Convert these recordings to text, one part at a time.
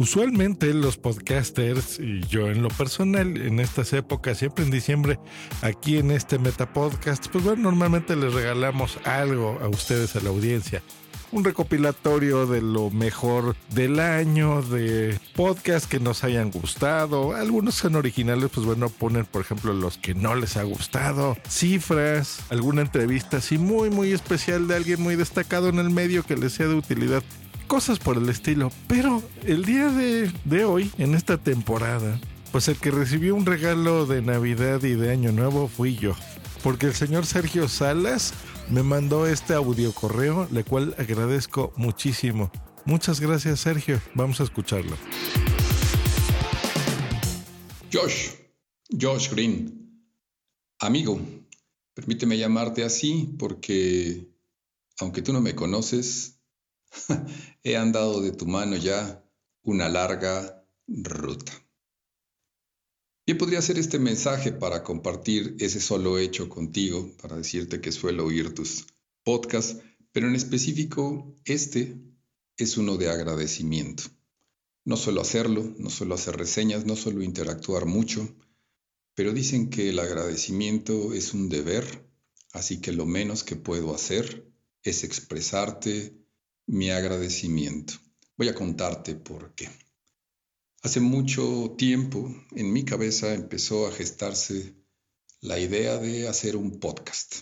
Usualmente los podcasters y yo en lo personal en estas épocas, siempre en diciembre, aquí en este Metapodcast, pues bueno, normalmente les regalamos algo a ustedes, a la audiencia. Un recopilatorio de lo mejor del año, de podcasts que nos hayan gustado. Algunos son originales, pues bueno, ponen por ejemplo los que no les ha gustado, cifras, alguna entrevista así muy, muy especial de alguien muy destacado en el medio que les sea de utilidad cosas por el estilo. Pero el día de, hoy, en esta temporada, pues el que recibió un regalo de Navidad y de Año Nuevo fui yo. Porque el señor Sergio Salas me mandó este audio correo, le cual agradezco muchísimo. Muchas gracias Sergio, vamos a escucharlo. Josh, Josh Green, amigo, permíteme llamarte así porque, aunque tú no me conoces, He andado de tu mano ya una larga ruta. Bien podría ser este mensaje para compartir ese solo hecho contigo, para decirte que suelo oír tus podcasts, pero en específico este es uno de agradecimiento. No suelo hacerlo, no suelo hacer reseñas, no suelo interactuar mucho, pero dicen que el agradecimiento es un deber, así que lo menos que puedo hacer es expresarte mi agradecimiento. Voy a contarte por qué. Hace mucho tiempo en mi cabeza empezó a gestarse la idea de hacer un podcast.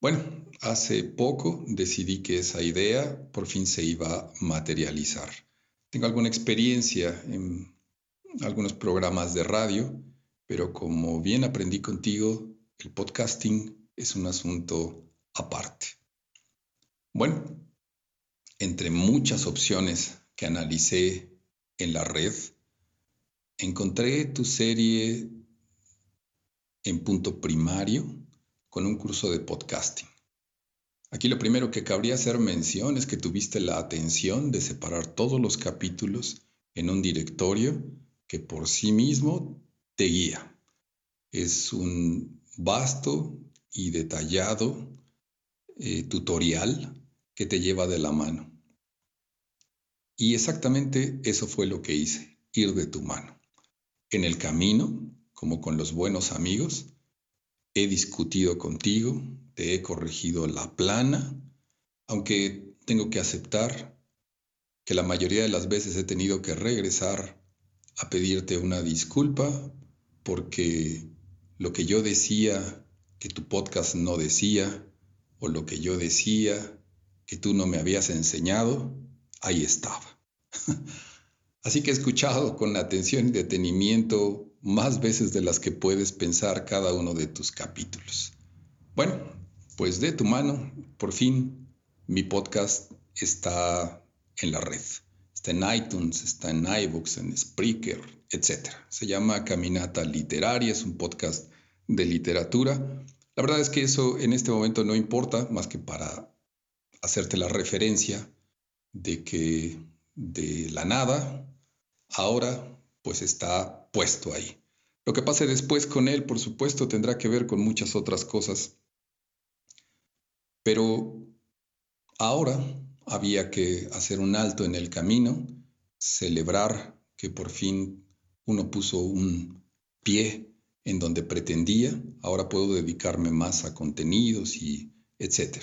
Bueno, hace poco decidí que esa idea por fin se iba a materializar. Tengo alguna experiencia en algunos programas de radio, pero como bien aprendí contigo, el podcasting es un asunto aparte. Bueno, entre muchas opciones que analicé en la red, encontré tu serie en punto primario con un curso de podcasting. Aquí lo primero que cabría hacer mención es que tuviste la atención de separar todos los capítulos en un directorio que por sí mismo te guía. Es un vasto y detallado eh, tutorial que te lleva de la mano. Y exactamente eso fue lo que hice, ir de tu mano. En el camino, como con los buenos amigos, he discutido contigo, te he corregido la plana, aunque tengo que aceptar que la mayoría de las veces he tenido que regresar a pedirte una disculpa porque lo que yo decía que tu podcast no decía o lo que yo decía que tú no me habías enseñado, ahí estaba. Así que he escuchado con atención y detenimiento más veces de las que puedes pensar cada uno de tus capítulos. Bueno, pues de tu mano, por fin, mi podcast está en la red. Está en iTunes, está en iBooks, en Spreaker, etc. Se llama Caminata Literaria, es un podcast de literatura. La verdad es que eso en este momento no importa más que para hacerte la referencia de que de la nada, ahora pues está puesto ahí. Lo que pase después con él, por supuesto, tendrá que ver con muchas otras cosas. Pero ahora había que hacer un alto en el camino, celebrar que por fin uno puso un pie en donde pretendía. Ahora puedo dedicarme más a contenidos y etc.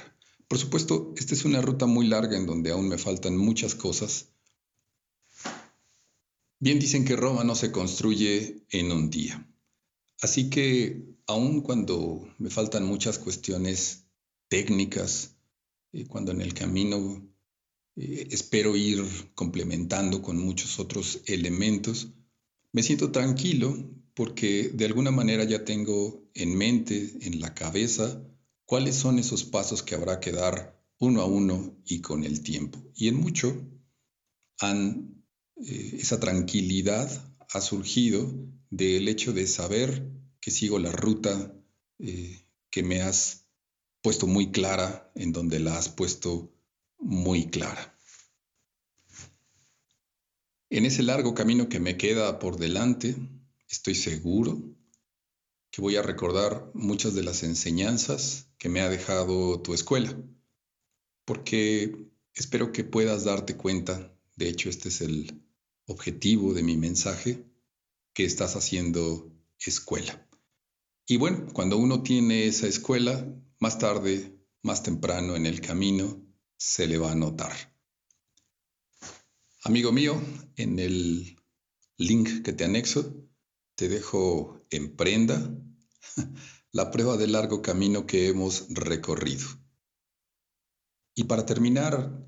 Por supuesto, esta es una ruta muy larga en donde aún me faltan muchas cosas. Bien dicen que Roma no se construye en un día. Así que, aun cuando me faltan muchas cuestiones técnicas, eh, cuando en el camino eh, espero ir complementando con muchos otros elementos, me siento tranquilo porque de alguna manera ya tengo en mente, en la cabeza, cuáles son esos pasos que habrá que dar uno a uno y con el tiempo. Y en mucho eh, esa tranquilidad ha surgido del hecho de saber que sigo la ruta que me has puesto muy clara, en donde la has puesto muy clara. En ese largo camino que me queda por delante, estoy seguro que voy a recordar muchas de las enseñanzas que me ha dejado tu escuela, porque espero que puedas darte cuenta, de hecho este es el objetivo de mi mensaje, que estás haciendo escuela. Y bueno, cuando uno tiene esa escuela, más tarde, más temprano en el camino, se le va a notar. Amigo mío, en el link que te anexo, te dejo en prenda la prueba del largo camino que hemos recorrido. Y para terminar,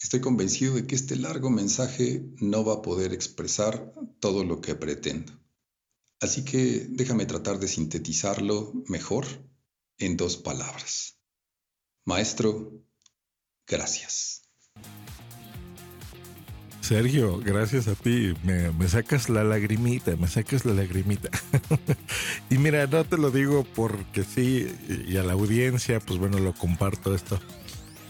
estoy convencido de que este largo mensaje no va a poder expresar todo lo que pretendo. Así que déjame tratar de sintetizarlo mejor en dos palabras. Maestro, gracias. Sergio, gracias a ti. Me, sacas la lagrimita, me sacas la lagrimita. y mira, no te lo digo porque sí, y a la audiencia, pues bueno, lo comparto esto.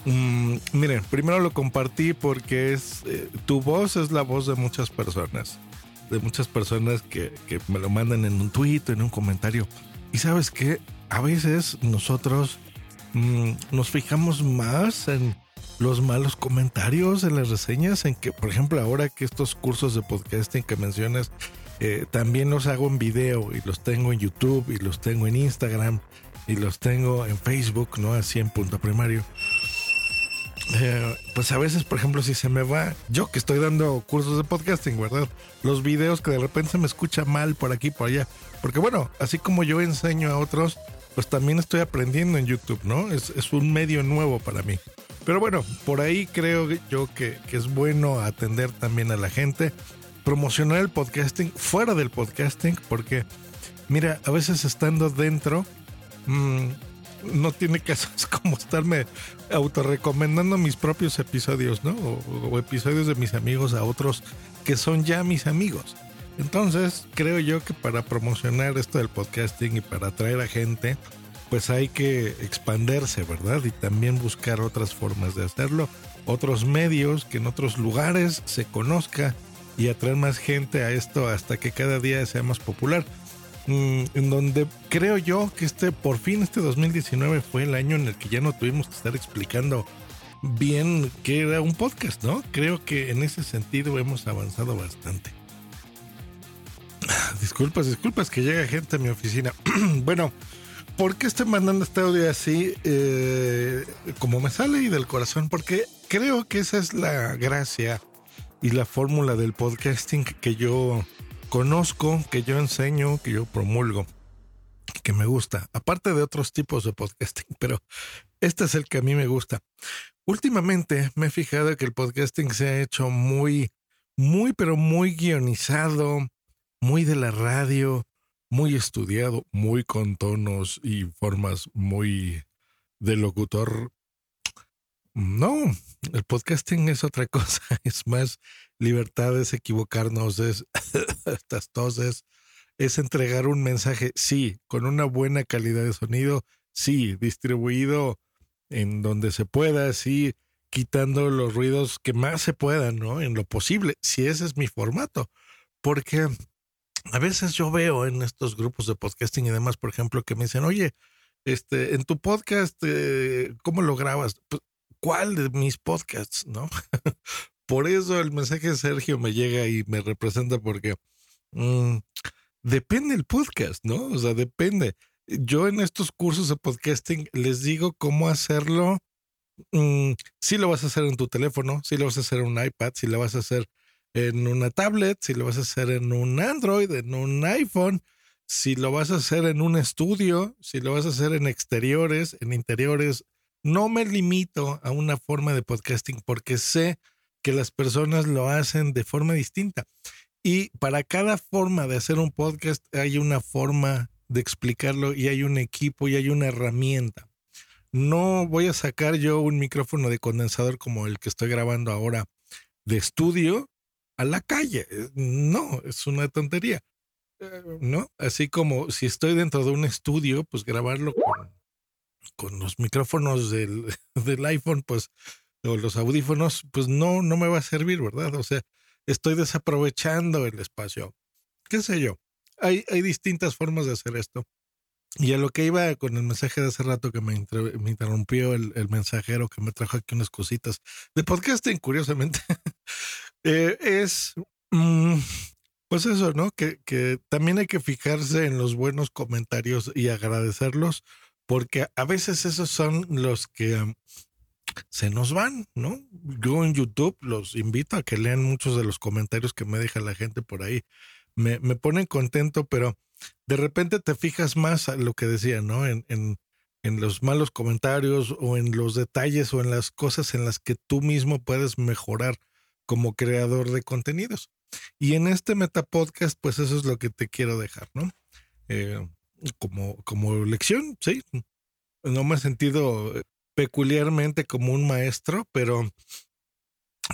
Mm, miren, primero lo compartí porque es eh, tu voz es la voz de muchas personas. De muchas personas que, que me lo mandan en un tweet, en un comentario. Y sabes qué, a veces nosotros mm, nos fijamos más en los malos comentarios, en las reseñas, en que, por ejemplo, ahora que estos cursos de podcasting que mencionas, eh, también los hago en video y los tengo en YouTube y los tengo en Instagram y los tengo en Facebook, ¿no? Así en punto primario. Eh, pues a veces, por ejemplo, si se me va, yo que estoy dando cursos de podcasting, ¿verdad? Los videos que de repente se me escucha mal por aquí, por allá. Porque bueno, así como yo enseño a otros, pues también estoy aprendiendo en YouTube, ¿no? Es, un medio nuevo para mí. Pero bueno, por ahí creo yo que, es bueno atender también a la gente, promocionar el podcasting fuera del podcasting, porque mira, a veces estando dentro, mm, no tiene caso, es como estarme autorrecomendando mis propios episodios, ¿no? o episodios de mis amigos a otros que son ya mis amigos. Entonces, creo yo que para promocionar esto del podcasting y para atraer a gente, pues hay que expanderse, ¿verdad? Y también buscar otras formas de hacerlo, otros medios que en otros lugares se conozca y atraer más gente a esto hasta que cada día sea más popular. Mm, en donde creo yo que este, por fin este 2019 fue el año en el que ya no tuvimos que estar explicando bien qué era un podcast, ¿no? Creo que en ese sentido hemos avanzado bastante. Disculpas, disculpas que llega gente a mi oficina. bueno, ¿por qué estoy mandando este audio así eh, como me sale y del corazón? Porque creo que esa es la gracia y la fórmula del podcasting que yo conozco, que yo enseño, que yo promulgo, que me gusta. Aparte de otros tipos de podcasting, pero este es el que a mí me gusta. Últimamente me he fijado que el podcasting se ha hecho muy, muy, pero muy guionizado muy de la radio, muy estudiado, muy con tonos y formas muy de locutor. No, el podcasting es otra cosa, es más libertad, es equivocarnos, es estas toses, es entregar un mensaje, sí, con una buena calidad de sonido, sí, distribuido en donde se pueda, sí, quitando los ruidos que más se puedan, ¿no? En lo posible, si ese es mi formato. Porque a veces yo veo en estos grupos de podcasting y demás, por ejemplo, que me dicen, oye, este, en tu podcast, eh, ¿cómo lo grabas? Pues, ¿Cuál de mis podcasts? ¿No? por eso el mensaje de Sergio me llega y me representa porque mm, depende el podcast, ¿no? O sea, depende. yo en estos cursos de podcasting les digo cómo hacerlo. Mm, si lo vas a hacer en tu teléfono, si lo vas a hacer en un iPad, si lo vas a hacer en una tablet, si lo vas a hacer en un Android, en un iPhone, si lo vas a hacer en un estudio, si lo vas a hacer en exteriores, en interiores. No me limito a una forma de podcasting porque sé que las personas lo hacen de forma distinta. Y para cada forma de hacer un podcast hay una forma de explicarlo y hay un equipo y hay una herramienta. No voy a sacar yo un micrófono de condensador como el que estoy grabando ahora de estudio a la calle. No, es una tontería. Eh, ¿No? Así como si estoy dentro de un estudio, pues grabarlo con, con los micrófonos del, del iPhone, pues, o los audífonos, pues no, no me va a servir, ¿verdad? O sea, estoy desaprovechando el espacio. ¿Qué sé yo? Hay, hay distintas formas de hacer esto. Y a lo que iba con el mensaje de hace rato que me, interrumpió el, mensajero que me trajo aquí unas cositas de podcasting, curiosamente, eh, es mm, pues eso, ¿no? Que, que también hay que fijarse en los buenos comentarios y agradecerlos, porque a veces esos son los que se nos van, ¿no? Yo en YouTube los invito a que lean muchos de los comentarios que me deja la gente por ahí. Me, me ponen contento, pero de repente te fijas más a lo que decía, ¿no? En, en, en los malos comentarios o en los detalles o en las cosas en las que tú mismo puedes mejorar como creador de contenidos. Y en este Metapodcast, pues eso es lo que te quiero dejar, ¿no? Eh, como, como lección, sí. No me he sentido peculiarmente como un maestro, pero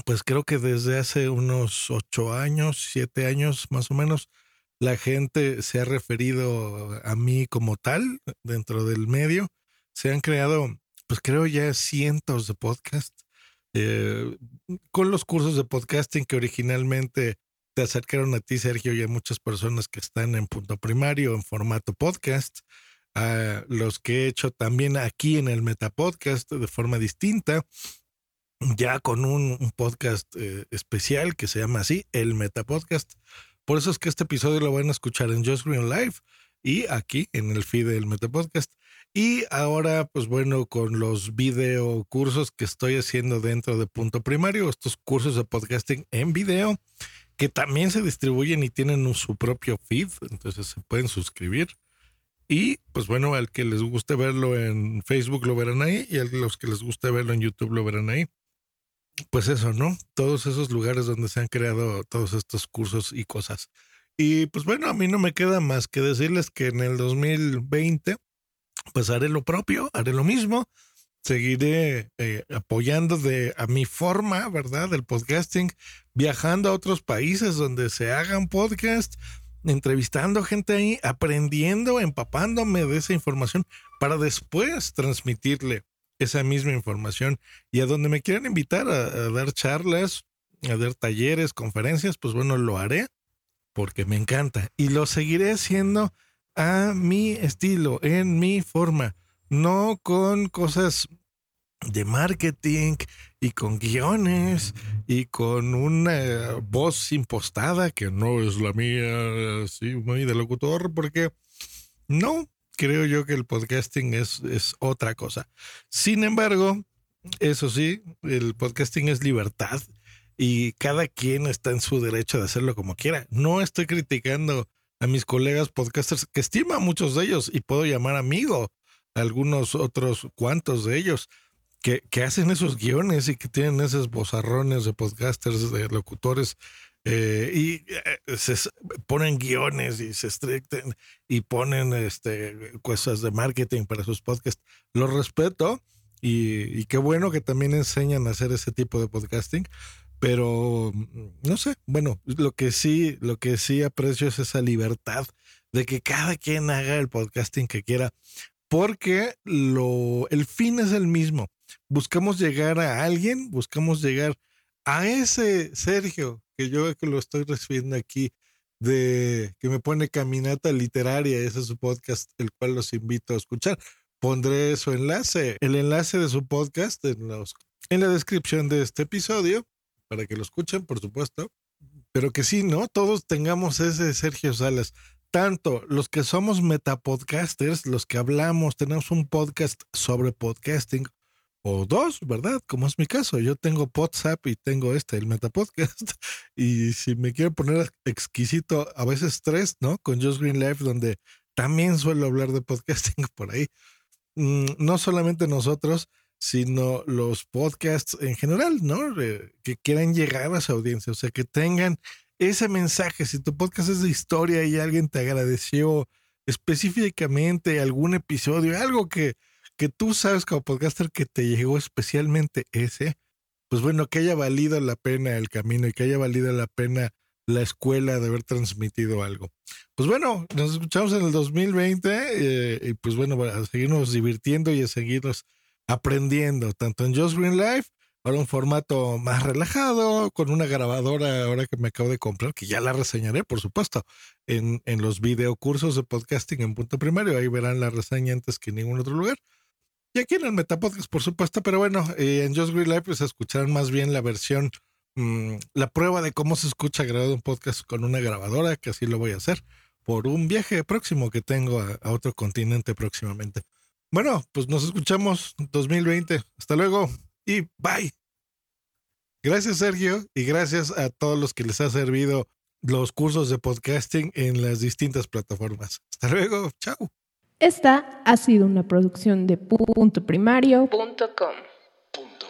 pues creo que desde hace unos ocho años, siete años más o menos, la gente se ha referido a mí como tal dentro del medio. Se han creado, pues creo ya cientos de podcasts eh, con los cursos de podcasting que originalmente te acercaron a ti, Sergio, y a muchas personas que están en punto primario, en formato podcast los que he hecho también aquí en el Metapodcast de forma distinta, ya con un, podcast eh, especial que se llama así, el Metapodcast. Por eso es que este episodio lo van a escuchar en Just Green Live y aquí en el feed del Metapodcast. Y ahora, pues bueno, con los video cursos que estoy haciendo dentro de Punto Primario, estos cursos de podcasting en video, que también se distribuyen y tienen su propio feed, entonces se pueden suscribir. Y pues bueno, al que les guste verlo en Facebook lo verán ahí y a los que les guste verlo en YouTube lo verán ahí. Pues eso, ¿no? Todos esos lugares donde se han creado todos estos cursos y cosas. Y pues bueno, a mí no me queda más que decirles que en el 2020 pues haré lo propio, haré lo mismo, seguiré eh, apoyando de a mi forma, ¿verdad? Del podcasting, viajando a otros países donde se hagan podcasts, entrevistando gente ahí, aprendiendo, empapándome de esa información para después transmitirle esa misma información. Y a donde me quieran invitar a, dar charlas, a dar talleres, conferencias, pues bueno, lo haré porque me encanta. Y lo seguiré haciendo a mi estilo, en mi forma, no con cosas de marketing y con guiones y con una voz impostada que no es la mía, así muy de locutor, porque no, creo yo que el podcasting es, es otra cosa. Sin embargo, eso sí, el podcasting es libertad y cada quien está en su derecho de hacerlo como quiera. No estoy criticando a mis colegas podcasters, que estima a muchos de ellos y puedo llamar amigo a algunos otros cuantos de ellos que, que, hacen esos guiones y que tienen esos bozarrones de podcasters, de locutores, eh, y eh, se ponen guiones y se estricten y ponen este, cosas de marketing para sus podcasts. Los respeto y, y qué bueno que también enseñan a hacer ese tipo de podcasting. Pero no sé, bueno, lo que sí, lo que sí aprecio es esa libertad de que cada quien haga el podcasting que quiera, porque lo, el fin es el mismo buscamos llegar a alguien, buscamos llegar a ese Sergio, que yo que lo estoy recibiendo aquí, de que me pone caminata literaria, ese es su podcast, el cual los invito a escuchar. Pondré su enlace, el enlace de su podcast en, los, en la descripción de este episodio, para que lo escuchen, por supuesto. Pero que sí, ¿no? Todos tengamos ese Sergio Salas, tanto los que somos metapodcasters, los que hablamos, tenemos un podcast sobre podcasting, o dos, ¿verdad? Como es mi caso. Yo tengo WhatsApp y tengo este, el Metapodcast. Y si me quiero poner exquisito, a veces tres, ¿no? Con Just Green Life, donde también suelo hablar de podcasting por ahí. Mm, no solamente nosotros, sino los podcasts en general, ¿no? que quieran llegar a esa audiencia, o sea, que tengan ese mensaje. Si tu podcast es de historia y alguien te agradeció específicamente algún episodio, algo que, que tú sabes como podcaster que te llegó especialmente ese, pues bueno, que haya valido la pena el camino y que haya valido la pena la escuela de haber transmitido algo. Pues bueno, nos escuchamos en el 2020 eh, y pues bueno, a seguirnos divirtiendo y a seguirnos aprendiendo, tanto en Just Green Life, ahora un formato más relajado, con una grabadora ahora que me acabo de comprar, que ya la reseñaré, por supuesto, en, en los videocursos de podcasting en punto primario, ahí verán la reseña antes que en ningún otro lugar. Y aquí en el Metapodcast, por supuesto, pero bueno, eh, en Just Green Life pues escucharán más bien la versión Mm, la prueba de cómo se escucha grabado un podcast con una grabadora, que así lo voy a hacer, por un viaje próximo que tengo a, a otro continente próximamente. Bueno, pues nos escuchamos 2020. Hasta luego y bye. Gracias Sergio y gracias a todos los que les ha servido los cursos de podcasting en las distintas plataformas. Hasta luego, chao. Esta ha sido una producción de puntoprimario.com. Punto